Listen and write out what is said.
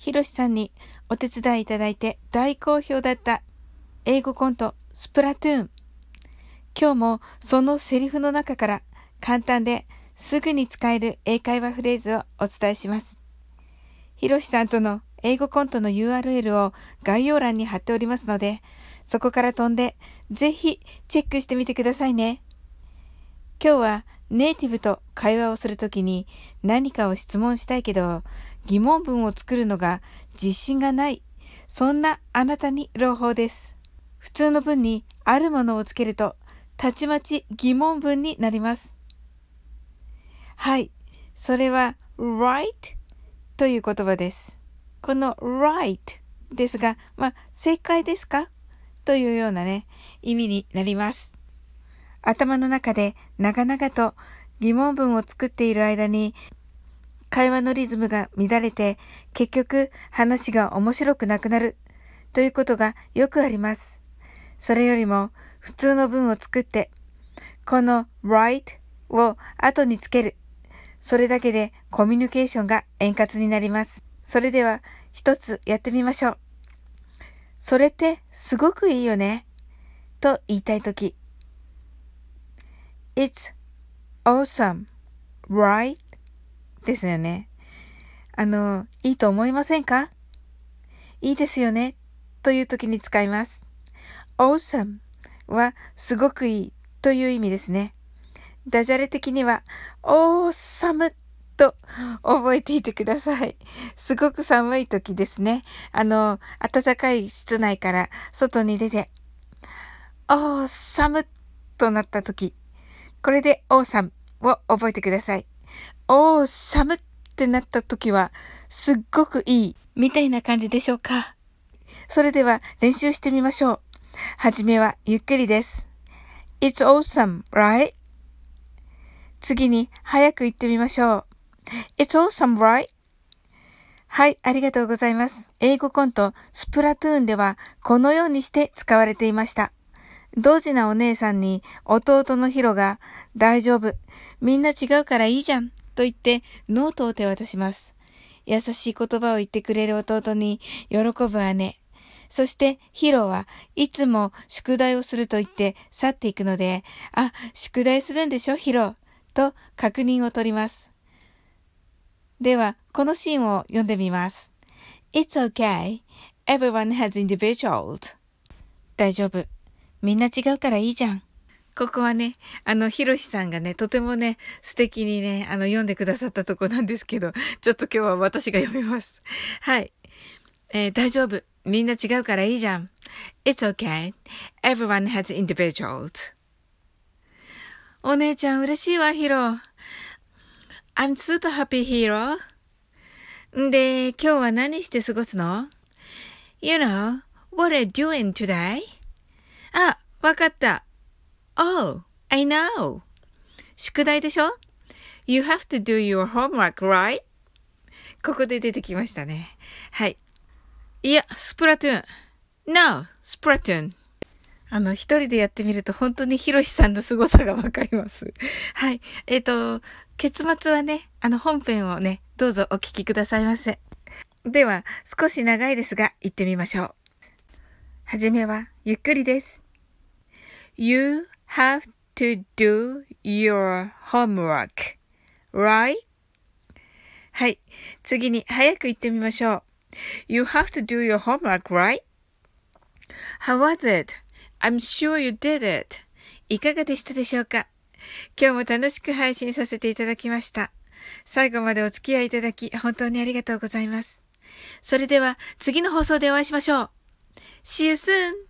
ひろしさんにお手伝いいただいて大好評だった英語コントスプラトゥーン。今日もそのセリフの中から簡単ですぐに使える英会話フレーズをお伝えします。ひろしさんとの英語コントの URL を概要欄に貼っておりますので、そこから飛んでぜひチェックしてみてくださいね。今日はネイティブと会話をするときに何かを質問したいけど疑問文を作るのが自信がない。そんなあなたに朗報です。普通の文にあるものをつけるとたちまち疑問文になります。はい。それは right という言葉です。この right ですが、まあ、正解ですか？というようなね、意味になります。頭の中で長々と疑問文を作っている間に会話のリズムが乱れて結局話が面白くなくなるということがよくあります。それよりも普通の文を作ってこの right を後につける。それだけでコミュニケーションが円滑になります。それでは一つやってみましょう。それってすごくいいよね。と言いたいとき。It's awesome, right? ですよね。あの、いいと思いませんか？いいですよねという時に使います。awesome はすごくいいという意味ですね。ダジャレ的には awesome と覚えていてください。すごく寒い時ですね。あの、暖かい室内から外に出て、awesome となった時、これで awesome を覚えてください。Awesome ってなった時は、すっごくいい、みたいな感じでしょうか？それでは練習してみましょう。はじめはゆっくりです。It's awesome, right? 次に早く言ってみましょう。It's awesome, right? はい、ありがとうございます。英語コント、スプラトゥーンではこのようにして使われていました。ドジなお姉さんに弟のヒロが大丈夫。みんな違うからいいじゃん。と言ってノートを手渡します。優しい言葉を言ってくれる弟に喜ぶ姉。そしてヒロはいつも宿題をすると言って去っていくので、あ、宿題するんでしょヒロ。と確認を取ります。では、このシーンを読んでみます。It's okay. Everyone has individuals. 大丈夫。みんな違うからいいじゃん。ここはね、あの、ひろしさんがね、とてもね、素敵にね、あの、読んでくださったとこなんですけど、ちょっと今日は私が読みます。はい。えー、大丈夫。みんな違うからいいじゃん。It's okay. Everyone has individuals. お姉ちゃん嬉しいわ、ヒロ。I'm super happy, ヒロ。んで、今日は何して過ごすの ?You know, what are you doing today? あ、わかった。Oh, I know. 宿題でしょ ?You have to do your homework, right? ここで出てきましたね。はい。いや、スプラトゥーン。No, スプラトゥーン。あの、一人でやってみると本当にヒロシさんの凄さがわかります。はい。えっ、ー、と、結末はね、あの本編をね、どうぞお聞きくださいませ。では、少し長いですが、行ってみましょう。はじめは、ゆっくりです。You have to do your homework, right? はい。次に早く言ってみましょう。You have to do your homework, right? How was it? I'm sure you did it. いかがでしたでしょうか今日も楽しく配信させていただきました。最後までお付き合いいただき本当にありがとうございます。それでは次の放送でお会いしましょう。See you soon!